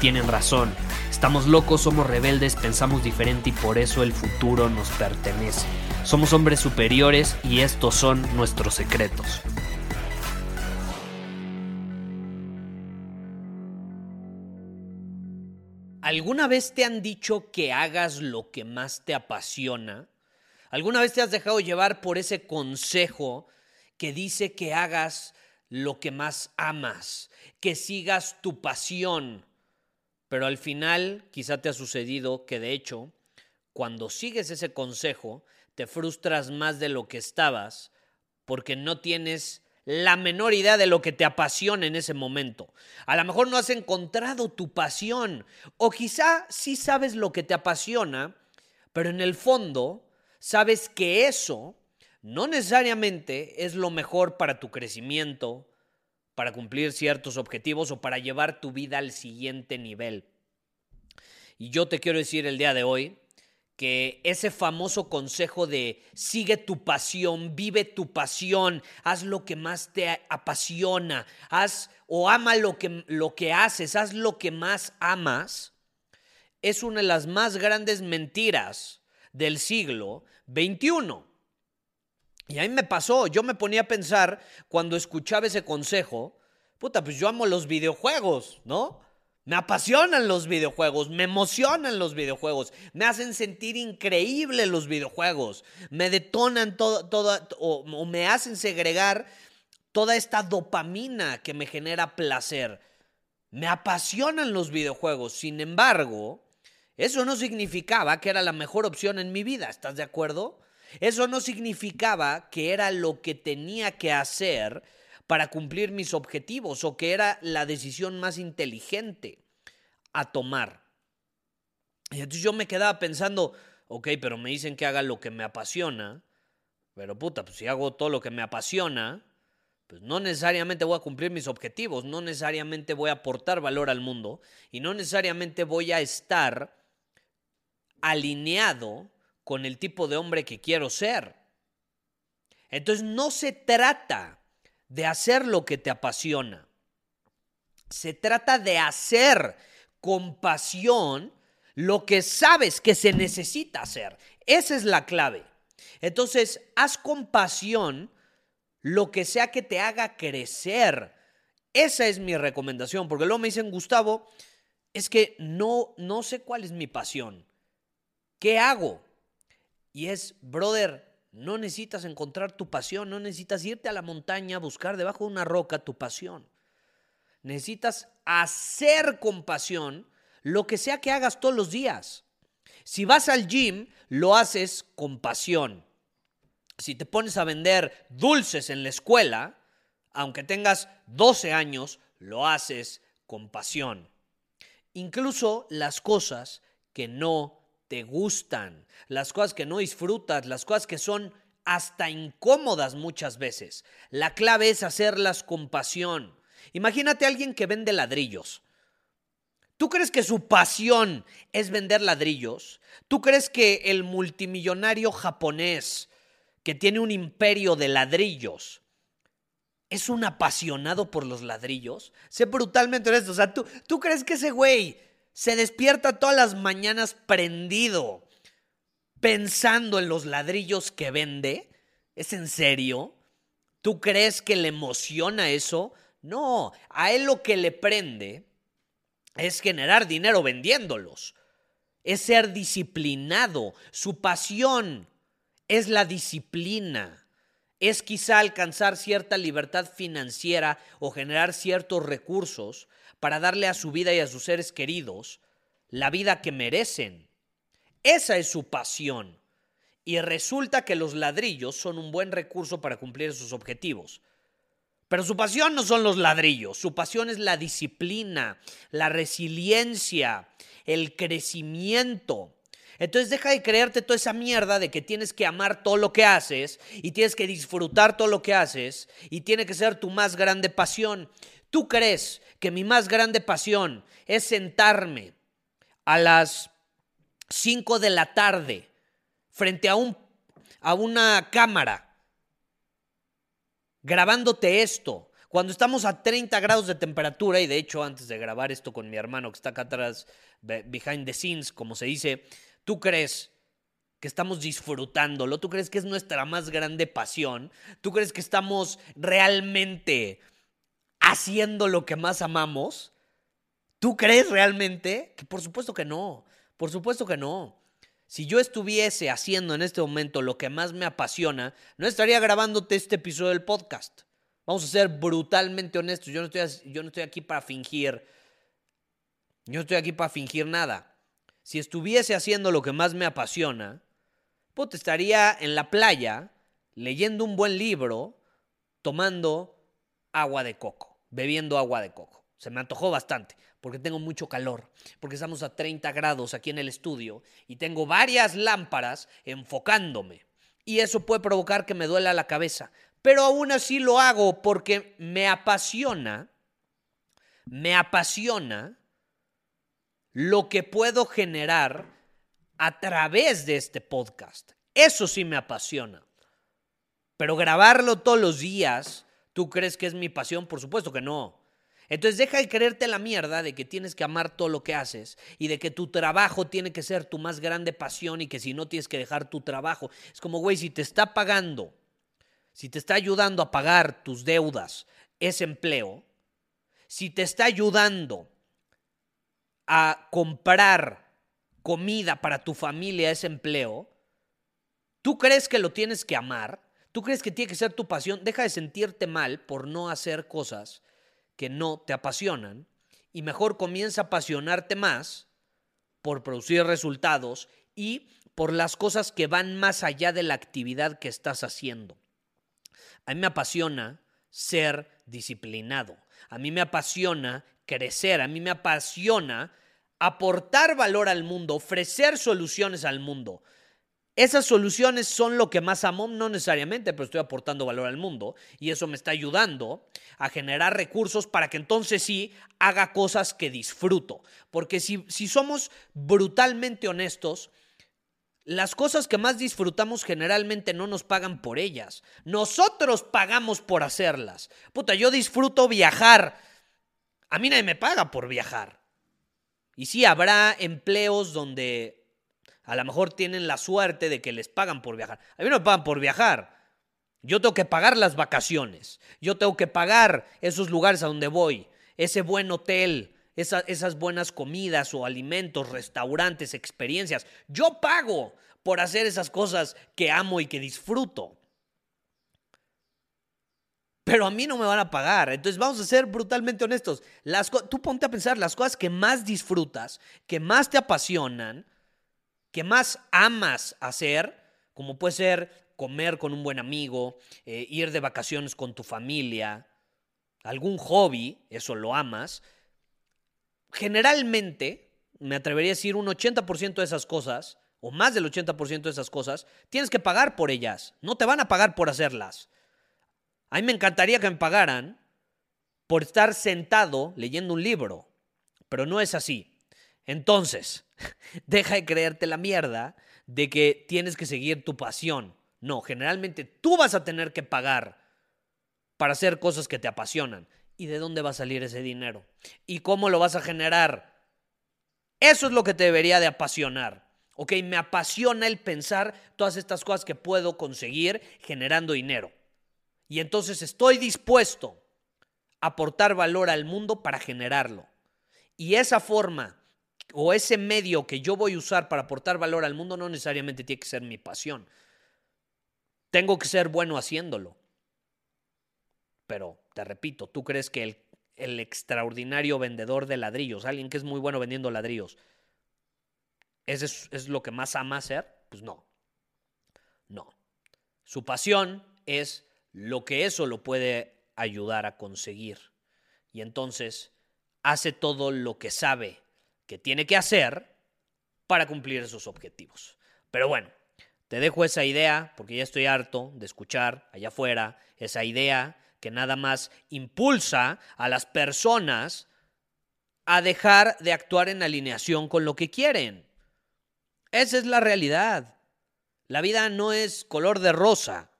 tienen razón. Estamos locos, somos rebeldes, pensamos diferente y por eso el futuro nos pertenece. Somos hombres superiores y estos son nuestros secretos. ¿Alguna vez te han dicho que hagas lo que más te apasiona? ¿Alguna vez te has dejado llevar por ese consejo que dice que hagas lo que más amas, que sigas tu pasión? Pero al final quizá te ha sucedido que de hecho, cuando sigues ese consejo, te frustras más de lo que estabas porque no tienes la menor idea de lo que te apasiona en ese momento. A lo mejor no has encontrado tu pasión o quizá sí sabes lo que te apasiona, pero en el fondo sabes que eso no necesariamente es lo mejor para tu crecimiento, para cumplir ciertos objetivos o para llevar tu vida al siguiente nivel. Y yo te quiero decir el día de hoy que ese famoso consejo de sigue tu pasión, vive tu pasión, haz lo que más te apasiona, haz o ama lo que, lo que haces, haz lo que más amas, es una de las más grandes mentiras del siglo XXI. Y a mí me pasó, yo me ponía a pensar cuando escuchaba ese consejo, puta, pues yo amo los videojuegos, ¿no? Me apasionan los videojuegos, me emocionan los videojuegos, me hacen sentir increíble los videojuegos, me detonan todo, o, o me hacen segregar toda esta dopamina que me genera placer. Me apasionan los videojuegos, sin embargo, eso no significaba que era la mejor opción en mi vida, ¿estás de acuerdo? Eso no significaba que era lo que tenía que hacer para cumplir mis objetivos o que era la decisión más inteligente a tomar. Y entonces yo me quedaba pensando, ok, pero me dicen que haga lo que me apasiona, pero puta, pues si hago todo lo que me apasiona, pues no necesariamente voy a cumplir mis objetivos, no necesariamente voy a aportar valor al mundo y no necesariamente voy a estar alineado con el tipo de hombre que quiero ser. Entonces no se trata de hacer lo que te apasiona. Se trata de hacer con pasión lo que sabes que se necesita hacer. Esa es la clave. Entonces, haz con pasión lo que sea que te haga crecer. Esa es mi recomendación, porque luego me dicen, Gustavo, es que no, no sé cuál es mi pasión. ¿Qué hago? Y es, brother, no necesitas encontrar tu pasión, no necesitas irte a la montaña a buscar debajo de una roca tu pasión. Necesitas hacer con pasión lo que sea que hagas todos los días. Si vas al gym, lo haces con pasión. Si te pones a vender dulces en la escuela, aunque tengas 12 años, lo haces con pasión. Incluso las cosas que no te gustan, las cosas que no disfrutas, las cosas que son hasta incómodas muchas veces. La clave es hacerlas con pasión. Imagínate a alguien que vende ladrillos. ¿Tú crees que su pasión es vender ladrillos? ¿Tú crees que el multimillonario japonés que tiene un imperio de ladrillos es un apasionado por los ladrillos? Sé brutalmente honesto. O sea, ¿tú, ¿tú crees que ese güey se despierta todas las mañanas prendido, pensando en los ladrillos que vende. ¿Es en serio? ¿Tú crees que le emociona eso? No, a él lo que le prende es generar dinero vendiéndolos, es ser disciplinado, su pasión es la disciplina, es quizá alcanzar cierta libertad financiera o generar ciertos recursos para darle a su vida y a sus seres queridos la vida que merecen. Esa es su pasión. Y resulta que los ladrillos son un buen recurso para cumplir sus objetivos. Pero su pasión no son los ladrillos, su pasión es la disciplina, la resiliencia, el crecimiento. Entonces deja de creerte toda esa mierda de que tienes que amar todo lo que haces y tienes que disfrutar todo lo que haces y tiene que ser tu más grande pasión. ¿Tú crees que mi más grande pasión es sentarme a las 5 de la tarde frente a, un, a una cámara grabándote esto? Cuando estamos a 30 grados de temperatura, y de hecho antes de grabar esto con mi hermano que está acá atrás, behind the scenes, como se dice, ¿Tú crees que estamos disfrutándolo? ¿Tú crees que es nuestra más grande pasión? ¿Tú crees que estamos realmente haciendo lo que más amamos? ¿Tú crees realmente? Que por supuesto que no, por supuesto que no. Si yo estuviese haciendo en este momento lo que más me apasiona, no estaría grabándote este episodio del podcast. Vamos a ser brutalmente honestos. Yo no estoy, yo no estoy aquí para fingir. Yo no estoy aquí para fingir nada si estuviese haciendo lo que más me apasiona, pues estaría en la playa leyendo un buen libro, tomando agua de coco, bebiendo agua de coco. Se me antojó bastante porque tengo mucho calor, porque estamos a 30 grados aquí en el estudio y tengo varias lámparas enfocándome. Y eso puede provocar que me duela la cabeza. Pero aún así lo hago porque me apasiona, me apasiona lo que puedo generar a través de este podcast. Eso sí me apasiona. Pero grabarlo todos los días, ¿tú crees que es mi pasión? Por supuesto que no. Entonces deja de creerte la mierda de que tienes que amar todo lo que haces y de que tu trabajo tiene que ser tu más grande pasión y que si no tienes que dejar tu trabajo. Es como, güey, si te está pagando, si te está ayudando a pagar tus deudas, ese empleo, si te está ayudando a comprar comida para tu familia, ese empleo, ¿tú crees que lo tienes que amar? ¿Tú crees que tiene que ser tu pasión? Deja de sentirte mal por no hacer cosas que no te apasionan y mejor comienza a apasionarte más por producir resultados y por las cosas que van más allá de la actividad que estás haciendo. A mí me apasiona ser disciplinado. A mí me apasiona crecer. A mí me apasiona aportar valor al mundo, ofrecer soluciones al mundo. Esas soluciones son lo que más amo, no necesariamente, pero estoy aportando valor al mundo y eso me está ayudando a generar recursos para que entonces sí haga cosas que disfruto. Porque si, si somos brutalmente honestos, las cosas que más disfrutamos generalmente no nos pagan por ellas. Nosotros pagamos por hacerlas. Puta, yo disfruto viajar. A mí nadie me paga por viajar. Y sí, habrá empleos donde a lo mejor tienen la suerte de que les pagan por viajar. A mí no me pagan por viajar. Yo tengo que pagar las vacaciones. Yo tengo que pagar esos lugares a donde voy. Ese buen hotel, esas buenas comidas o alimentos, restaurantes, experiencias. Yo pago por hacer esas cosas que amo y que disfruto pero a mí no me van a pagar. Entonces vamos a ser brutalmente honestos. Tú ponte a pensar las cosas que más disfrutas, que más te apasionan, que más amas hacer, como puede ser comer con un buen amigo, eh, ir de vacaciones con tu familia, algún hobby, eso lo amas. Generalmente, me atrevería a decir un 80% de esas cosas, o más del 80% de esas cosas, tienes que pagar por ellas. No te van a pagar por hacerlas. A mí me encantaría que me pagaran por estar sentado leyendo un libro, pero no es así. Entonces, deja de creerte la mierda de que tienes que seguir tu pasión. No, generalmente tú vas a tener que pagar para hacer cosas que te apasionan. ¿Y de dónde va a salir ese dinero? ¿Y cómo lo vas a generar? Eso es lo que te debería de apasionar. Ok, me apasiona el pensar todas estas cosas que puedo conseguir generando dinero. Y entonces estoy dispuesto a aportar valor al mundo para generarlo. Y esa forma o ese medio que yo voy a usar para aportar valor al mundo no necesariamente tiene que ser mi pasión. Tengo que ser bueno haciéndolo. Pero, te repito, ¿tú crees que el, extraordinario vendedor de ladrillos, alguien que es muy bueno vendiendo ladrillos, ¿Ese es, es lo que más ama hacer? Pues no. No. Su pasión es lo que eso lo puede ayudar a conseguir. Y entonces hace todo lo que sabe que tiene que hacer para cumplir esos objetivos. Pero bueno, te dejo esa idea porque ya estoy harto de escuchar allá afuera esa idea que nada más impulsa a las personas a dejar de actuar en alineación con lo que quieren. Esa es la realidad. La vida no es color de rosa.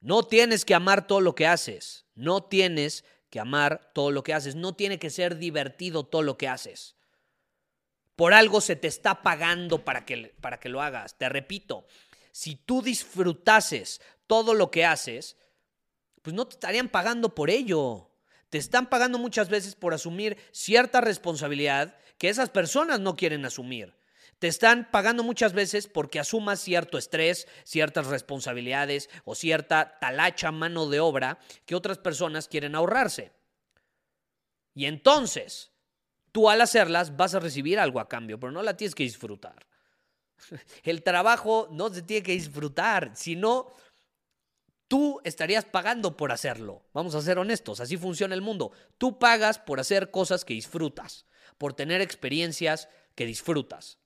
No tienes que amar todo lo que haces. No tienes que amar todo lo que haces. No tiene que ser divertido todo lo que haces. Por algo se te está pagando para que, para que lo hagas. Te repito, si tú disfrutases todo lo que haces, pues no te estarían pagando por ello. Te están pagando muchas veces por asumir cierta responsabilidad que esas personas no quieren asumir. Te están pagando muchas veces porque asumas cierto estrés, ciertas responsabilidades o cierta talacha mano de obra que otras personas quieren ahorrarse. Y entonces, tú al hacerlas vas a recibir algo a cambio, pero no la tienes que disfrutar. El trabajo no se tiene que disfrutar, sino tú estarías pagando por hacerlo. Vamos a ser honestos, así funciona el mundo. Tú pagas por hacer cosas que disfrutas, por tener experiencias que disfrutas.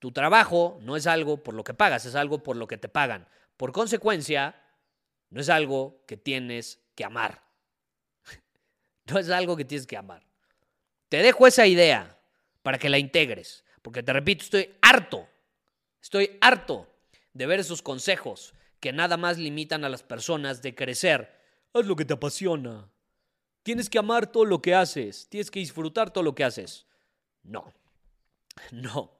Tu trabajo no es algo por lo que pagas, es algo por lo que te pagan. Por consecuencia, no es algo que tienes que amar. No es algo que tienes que amar. Te dejo esa idea para que la integres, porque te repito, estoy harto, estoy harto de ver esos consejos que nada más limitan a las personas de crecer. Haz lo que te apasiona. Tienes que amar todo lo que haces, tienes que disfrutar todo lo que haces. No, no.